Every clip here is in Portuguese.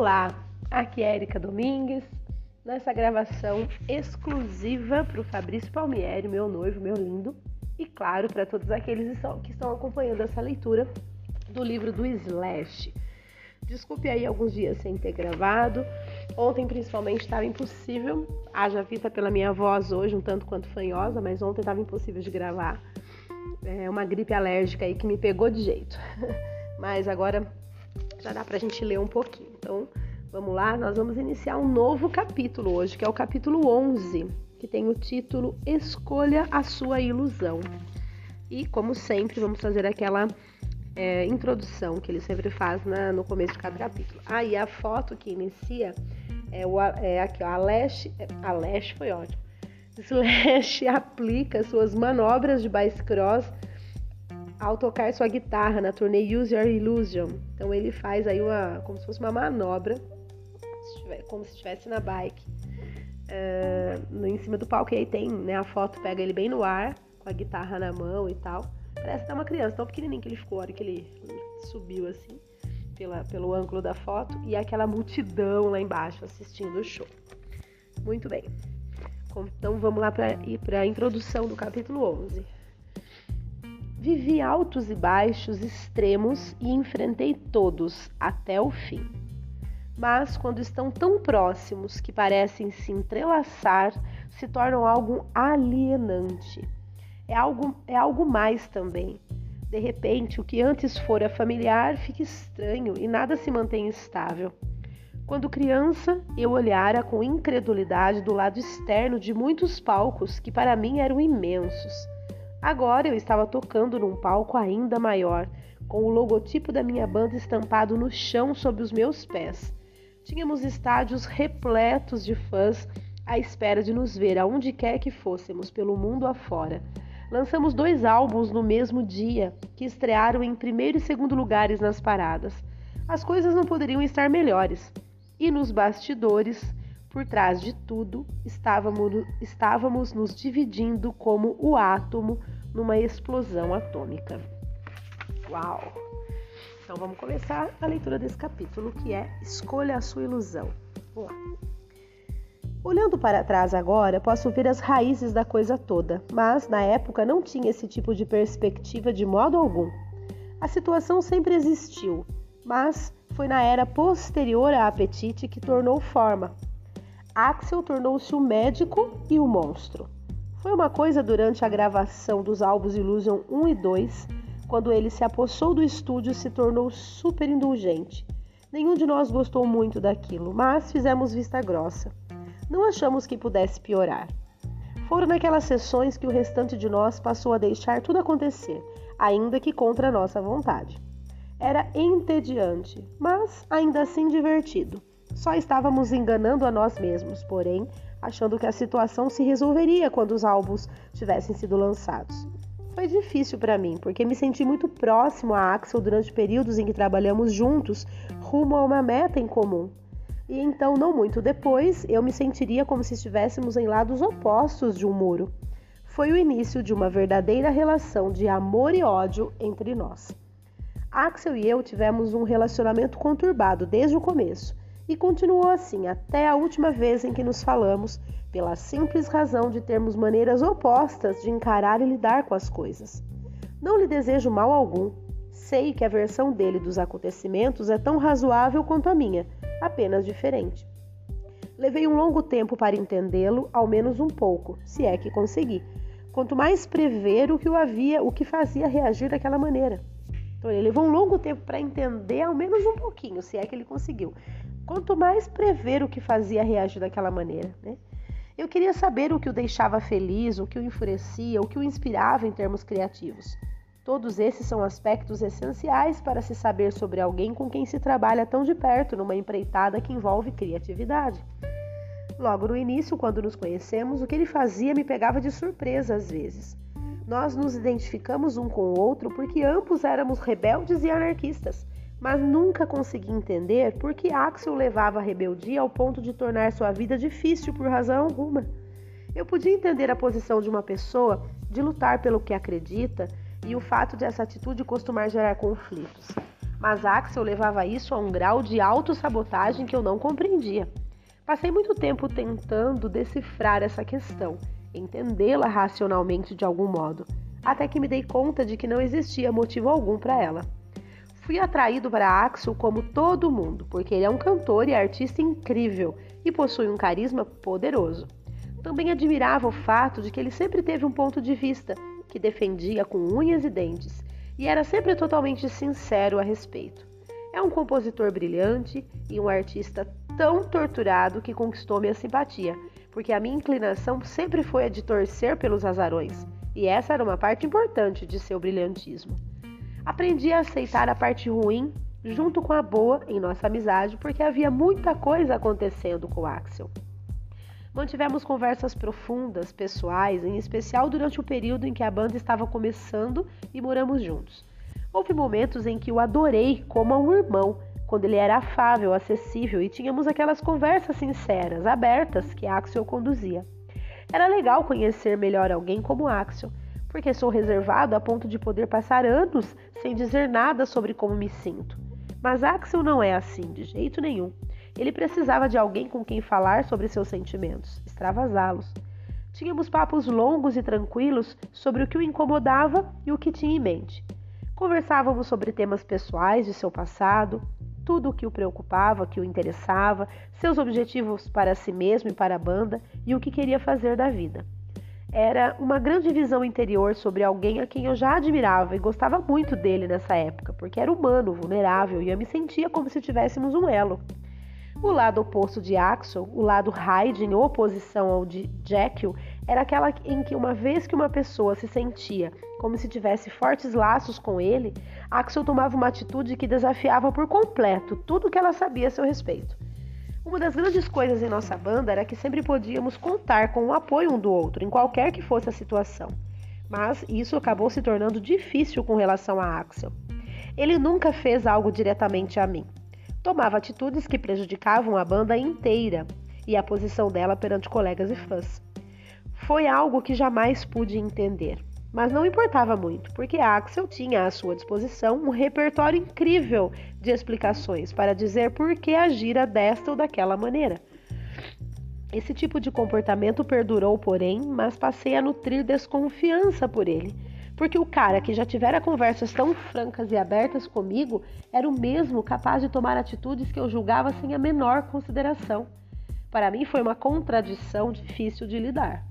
Olá, aqui é Erika Domingues, nessa gravação exclusiva para o Fabrício Palmieri, meu noivo, meu lindo, e claro, para todos aqueles que estão acompanhando essa leitura do livro do Slash. Desculpe aí alguns dias sem ter gravado. Ontem, principalmente, estava impossível. Haja vista pela minha voz hoje, um tanto quanto fanhosa, mas ontem estava impossível de gravar. É uma gripe alérgica aí que me pegou de jeito. mas agora já dá pra gente ler um pouquinho. Então, vamos lá, nós vamos iniciar um novo capítulo hoje, que é o capítulo 11, que tem o título Escolha a sua ilusão. E, como sempre, vamos fazer aquela é, introdução que ele sempre faz na, no começo de cada capítulo. Aí, ah, a foto que inicia é, o, é aqui, ó, a Lash, a Lash foi ótimo. Slash aplica suas manobras de bike cross ao tocar sua guitarra na turnê Use Your Illusion. Então ele faz aí uma como se fosse uma manobra, como se estivesse na bike, uh, em cima do palco. E aí tem, né, a foto pega ele bem no ar, com a guitarra na mão e tal. Parece tá uma criança, tão pequenininho que ele ficou, a hora que ele subiu assim, pela, pelo ângulo da foto, e aquela multidão lá embaixo assistindo o show. Muito bem. Então vamos lá para ir para a introdução do capítulo 11. Vivi altos e baixos extremos e enfrentei todos até o fim. Mas quando estão tão próximos que parecem se entrelaçar, se tornam algo alienante. É algo, é algo mais também. De repente, o que antes fora familiar fica estranho e nada se mantém estável. Quando criança, eu olhara com incredulidade do lado externo de muitos palcos que para mim eram imensos Agora eu estava tocando num palco ainda maior, com o logotipo da minha banda estampado no chão sob os meus pés. Tínhamos estádios repletos de fãs à espera de nos ver aonde quer que fôssemos pelo mundo afora. Lançamos dois álbuns no mesmo dia, que estrearam em primeiro e segundo lugares nas paradas. As coisas não poderiam estar melhores. E nos bastidores, por trás de tudo, estávamos, estávamos nos dividindo como o átomo numa explosão atômica. Uau! Então vamos começar a leitura desse capítulo que é Escolha a sua ilusão. Vamos lá. Olhando para trás agora, posso ver as raízes da coisa toda, mas na época não tinha esse tipo de perspectiva de modo algum. A situação sempre existiu, mas foi na era posterior a Apetite que tornou forma, Axel tornou-se o médico e o monstro. Foi uma coisa durante a gravação dos álbuns Illusion 1 e 2, quando ele se apossou do estúdio e se tornou super indulgente. Nenhum de nós gostou muito daquilo, mas fizemos vista grossa. Não achamos que pudesse piorar. Foram naquelas sessões que o restante de nós passou a deixar tudo acontecer, ainda que contra a nossa vontade. Era entediante, mas ainda assim divertido. Só estávamos enganando a nós mesmos, porém, achando que a situação se resolveria quando os álbuns tivessem sido lançados. Foi difícil para mim, porque me senti muito próximo a Axel durante períodos em que trabalhamos juntos, rumo a uma meta em comum. E então, não muito depois, eu me sentiria como se estivéssemos em lados opostos de um muro. Foi o início de uma verdadeira relação de amor e ódio entre nós. Axel e eu tivemos um relacionamento conturbado desde o começo e continuou assim até a última vez em que nos falamos, pela simples razão de termos maneiras opostas de encarar e lidar com as coisas. Não lhe desejo mal algum. Sei que a versão dele dos acontecimentos é tão razoável quanto a minha, apenas diferente. Levei um longo tempo para entendê-lo, ao menos um pouco, se é que consegui. Quanto mais prever o que o havia, o que fazia reagir daquela maneira. Então ele levou um longo tempo para entender, ao menos um pouquinho, se é que ele conseguiu quanto mais prever o que fazia reagir daquela maneira. Né? Eu queria saber o que o deixava feliz, o que o enfurecia, o que o inspirava em termos criativos. Todos esses são aspectos essenciais para se saber sobre alguém com quem se trabalha tão de perto numa empreitada que envolve criatividade. Logo no início, quando nos conhecemos, o que ele fazia me pegava de surpresa às vezes. Nós nos identificamos um com o outro porque ambos éramos rebeldes e anarquistas mas nunca consegui entender por que Axel levava a rebeldia ao ponto de tornar sua vida difícil por razão alguma. Eu podia entender a posição de uma pessoa de lutar pelo que acredita e o fato de essa atitude costumar gerar conflitos. Mas Axel levava isso a um grau de autossabotagem que eu não compreendia. Passei muito tempo tentando decifrar essa questão, entendê-la racionalmente de algum modo, até que me dei conta de que não existia motivo algum para ela. Fui atraído para Axel como todo mundo, porque ele é um cantor e artista incrível e possui um carisma poderoso. Também admirava o fato de que ele sempre teve um ponto de vista que defendia com unhas e dentes e era sempre totalmente sincero a respeito. É um compositor brilhante e um artista tão torturado que conquistou minha simpatia, porque a minha inclinação sempre foi a de torcer pelos azarões, e essa era uma parte importante de seu brilhantismo. Aprendi a aceitar a parte ruim junto com a boa em nossa amizade, porque havia muita coisa acontecendo com Axel. Mantivemos conversas profundas, pessoais, em especial durante o período em que a banda estava começando e moramos juntos. Houve momentos em que o adorei como a um irmão, quando ele era afável, acessível e tínhamos aquelas conversas sinceras, abertas que Axel conduzia. Era legal conhecer melhor alguém como Axel, porque sou reservado a ponto de poder passar anos sem dizer nada sobre como me sinto. Mas Axel não é assim, de jeito nenhum. Ele precisava de alguém com quem falar sobre seus sentimentos, extravasá-los. Tínhamos papos longos e tranquilos sobre o que o incomodava e o que tinha em mente. Conversávamos sobre temas pessoais de seu passado, tudo o que o preocupava, que o interessava, seus objetivos para si mesmo e para a banda e o que queria fazer da vida. Era uma grande visão interior sobre alguém a quem eu já admirava e gostava muito dele nessa época, porque era humano, vulnerável e eu me sentia como se tivéssemos um elo. O lado oposto de Axel, o lado Hyde em oposição ao de Jekyll, era aquela em que uma vez que uma pessoa se sentia como se tivesse fortes laços com ele, Axel tomava uma atitude que desafiava por completo tudo o que ela sabia a seu respeito. Uma das grandes coisas em nossa banda era que sempre podíamos contar com o apoio um do outro, em qualquer que fosse a situação. Mas isso acabou se tornando difícil com relação a Axel. Ele nunca fez algo diretamente a mim tomava atitudes que prejudicavam a banda inteira e a posição dela perante colegas e fãs. Foi algo que jamais pude entender, mas não importava muito, porque Axel tinha à sua disposição um repertório incrível de explicações para dizer por que agira desta ou daquela maneira. Esse tipo de comportamento perdurou, porém, mas passei a nutrir desconfiança por ele porque o cara que já tivera conversas tão francas e abertas comigo era o mesmo capaz de tomar atitudes que eu julgava sem a menor consideração. Para mim foi uma contradição difícil de lidar.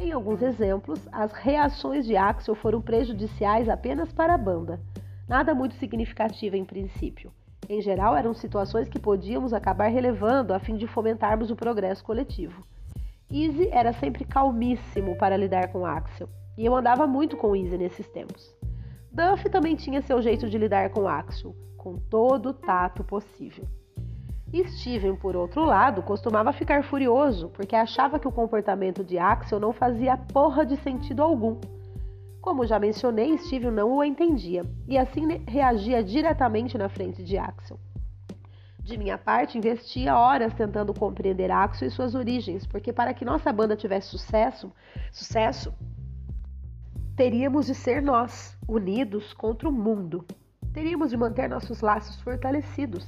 Em alguns exemplos, as reações de Axel foram prejudiciais apenas para a banda, nada muito significativa em princípio. Em geral, eram situações que podíamos acabar relevando a fim de fomentarmos o progresso coletivo. Easy era sempre calmíssimo para lidar com Axel e eu andava muito com Easy nesses tempos. Duff também tinha seu jeito de lidar com Axel, com todo o tato possível. Steven, por outro lado, costumava ficar furioso porque achava que o comportamento de Axel não fazia porra de sentido algum. Como já mencionei, Steven não o entendia e assim reagia diretamente na frente de Axel. De minha parte, investia horas tentando compreender Axel e suas origens, porque para que nossa banda tivesse sucesso, sucesso, Teríamos de ser nós, unidos contra o mundo. Teríamos de manter nossos laços fortalecidos.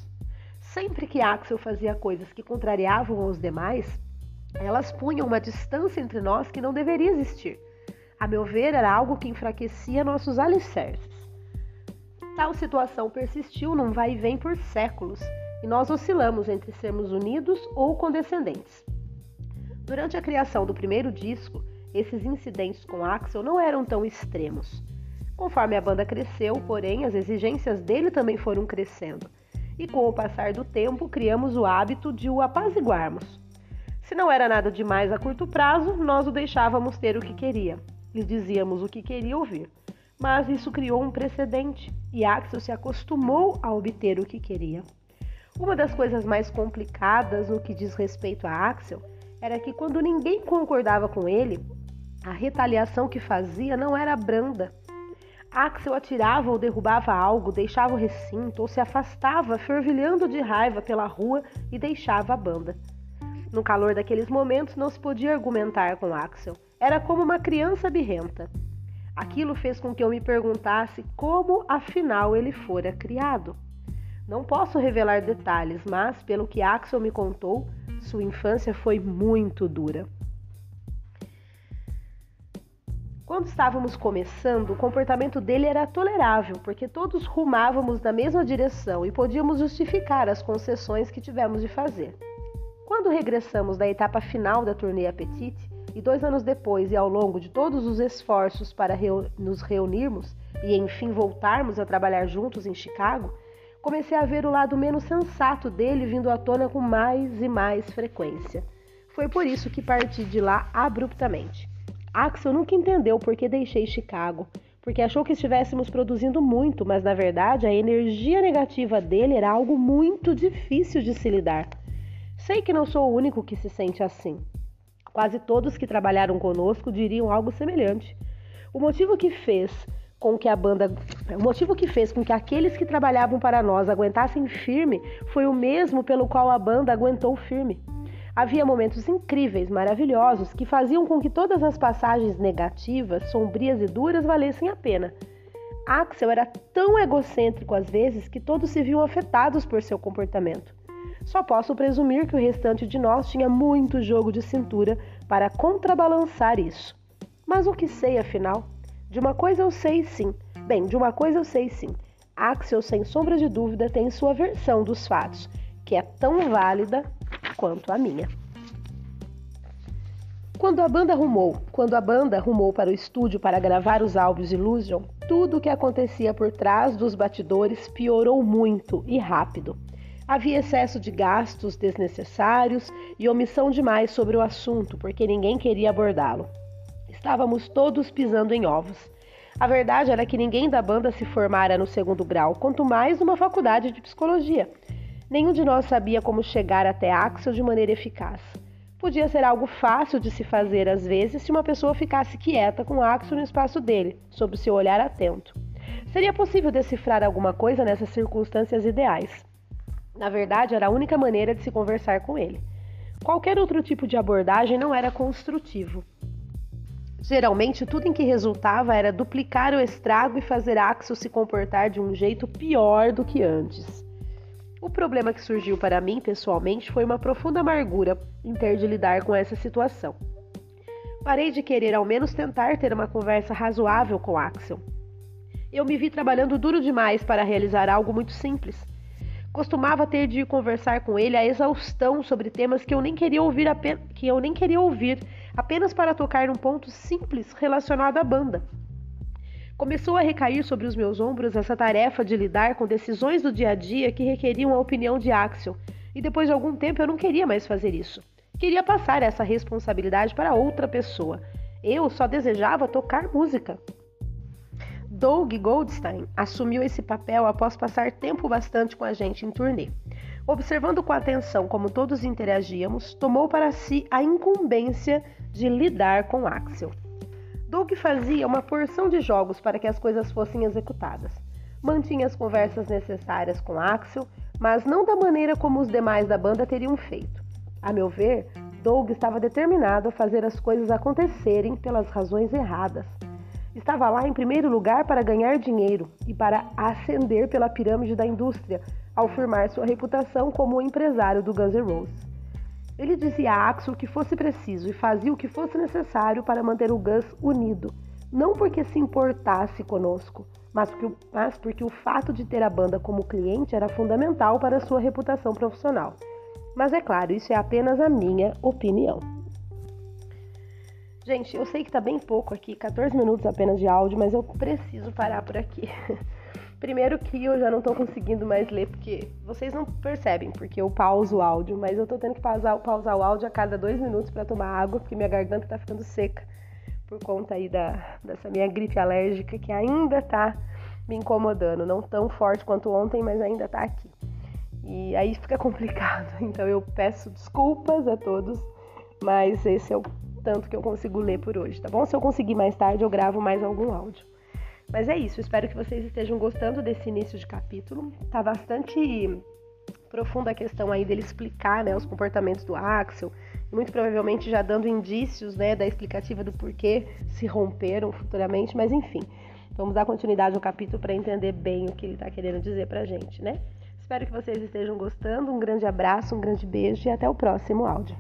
Sempre que Axel fazia coisas que contrariavam os demais, elas punham uma distância entre nós que não deveria existir. A meu ver, era algo que enfraquecia nossos alicerces. Tal situação persistiu num vai e vem por séculos, e nós oscilamos entre sermos unidos ou condescendentes. Durante a criação do primeiro disco, esses incidentes com Axel não eram tão extremos. Conforme a banda cresceu, porém, as exigências dele também foram crescendo. E com o passar do tempo, criamos o hábito de o apaziguarmos. Se não era nada demais a curto prazo, nós o deixávamos ter o que queria. Lhe dizíamos o que queria ouvir. Mas isso criou um precedente e Axel se acostumou a obter o que queria. Uma das coisas mais complicadas no que diz respeito a Axel era que quando ninguém concordava com ele, a retaliação que fazia não era branda. Axel atirava ou derrubava algo, deixava o recinto ou se afastava, fervilhando de raiva pela rua e deixava a banda. No calor daqueles momentos não se podia argumentar com Axel. Era como uma criança birrenta. Aquilo fez com que eu me perguntasse como afinal ele fora criado. Não posso revelar detalhes, mas pelo que Axel me contou, sua infância foi muito dura. Quando estávamos começando, o comportamento dele era tolerável, porque todos rumávamos na mesma direção e podíamos justificar as concessões que tivemos de fazer. Quando regressamos da etapa final da turnê Apetite, e dois anos depois, e ao longo de todos os esforços para reu nos reunirmos e enfim voltarmos a trabalhar juntos em Chicago, comecei a ver o lado menos sensato dele vindo à tona com mais e mais frequência. Foi por isso que parti de lá abruptamente. Axel nunca entendeu por que deixei Chicago, porque achou que estivéssemos produzindo muito, mas na verdade a energia negativa dele era algo muito difícil de se lidar. Sei que não sou o único que se sente assim. Quase todos que trabalharam conosco diriam algo semelhante. O motivo que fez com que a banda, o motivo que fez com que aqueles que trabalhavam para nós aguentassem firme foi o mesmo pelo qual a banda aguentou firme. Havia momentos incríveis, maravilhosos, que faziam com que todas as passagens negativas, sombrias e duras valessem a pena. Axel era tão egocêntrico às vezes que todos se viam afetados por seu comportamento. Só posso presumir que o restante de nós tinha muito jogo de cintura para contrabalançar isso. Mas o que sei, afinal? De uma coisa eu sei sim. Bem, de uma coisa eu sei sim. Axel, sem sombra de dúvida, tem sua versão dos fatos, que é tão válida quanto a minha. Quando a banda rumou, quando a banda rumou para o estúdio para gravar os álbuns Illusion, tudo o que acontecia por trás dos batidores piorou muito e rápido. Havia excesso de gastos desnecessários e omissão demais sobre o assunto, porque ninguém queria abordá-lo. Estávamos todos pisando em ovos. A verdade era que ninguém da banda se formara no segundo grau, quanto mais numa faculdade de psicologia. Nenhum de nós sabia como chegar até Axel de maneira eficaz. Podia ser algo fácil de se fazer às vezes se uma pessoa ficasse quieta com Axel no espaço dele, sob seu olhar atento. Seria possível decifrar alguma coisa nessas circunstâncias ideais. Na verdade, era a única maneira de se conversar com ele. Qualquer outro tipo de abordagem não era construtivo. Geralmente, tudo em que resultava era duplicar o estrago e fazer Axel se comportar de um jeito pior do que antes. O problema que surgiu para mim, pessoalmente, foi uma profunda amargura em ter de lidar com essa situação. Parei de querer ao menos tentar ter uma conversa razoável com Axel. Eu me vi trabalhando duro demais para realizar algo muito simples Costumava ter de conversar com ele a exaustão sobre temas que eu nem queria ouvir, que eu nem queria ouvir apenas para tocar num ponto simples relacionado à banda. Começou a recair sobre os meus ombros essa tarefa de lidar com decisões do dia a dia que requeriam a opinião de Axel, e depois de algum tempo eu não queria mais fazer isso. Queria passar essa responsabilidade para outra pessoa. Eu só desejava tocar música. Doug Goldstein assumiu esse papel após passar tempo bastante com a gente em turnê. Observando com atenção como todos interagíamos, tomou para si a incumbência de lidar com Axel. Doug fazia uma porção de jogos para que as coisas fossem executadas. Mantinha as conversas necessárias com Axel, mas não da maneira como os demais da banda teriam feito. A meu ver, Doug estava determinado a fazer as coisas acontecerem pelas razões erradas. Estava lá em primeiro lugar para ganhar dinheiro e para ascender pela pirâmide da indústria, ao firmar sua reputação como o empresário do Guns N' Roses. Ele dizia a Axel que fosse preciso e fazia o que fosse necessário para manter o Gus unido, não porque se importasse conosco, mas porque, mas porque o fato de ter a banda como cliente era fundamental para sua reputação profissional. Mas é claro, isso é apenas a minha opinião. Gente, eu sei que tá bem pouco aqui, 14 minutos apenas de áudio, mas eu preciso parar por aqui. Primeiro que eu já não tô conseguindo mais ler, porque vocês não percebem, porque eu pauso o áudio, mas eu tô tendo que pausar, pausar o áudio a cada dois minutos para tomar água, porque minha garganta tá ficando seca por conta aí da, dessa minha gripe alérgica que ainda tá me incomodando. Não tão forte quanto ontem, mas ainda tá aqui. E aí fica complicado. Então eu peço desculpas a todos, mas esse é o tanto que eu consigo ler por hoje, tá bom? Se eu conseguir mais tarde, eu gravo mais algum áudio. Mas é isso, espero que vocês estejam gostando desse início de capítulo. Tá bastante profunda a questão aí dele explicar né, os comportamentos do Axel, muito provavelmente já dando indícios né, da explicativa do porquê se romperam futuramente, mas enfim, vamos dar continuidade ao capítulo para entender bem o que ele está querendo dizer para a gente, né? Espero que vocês estejam gostando. Um grande abraço, um grande beijo e até o próximo áudio.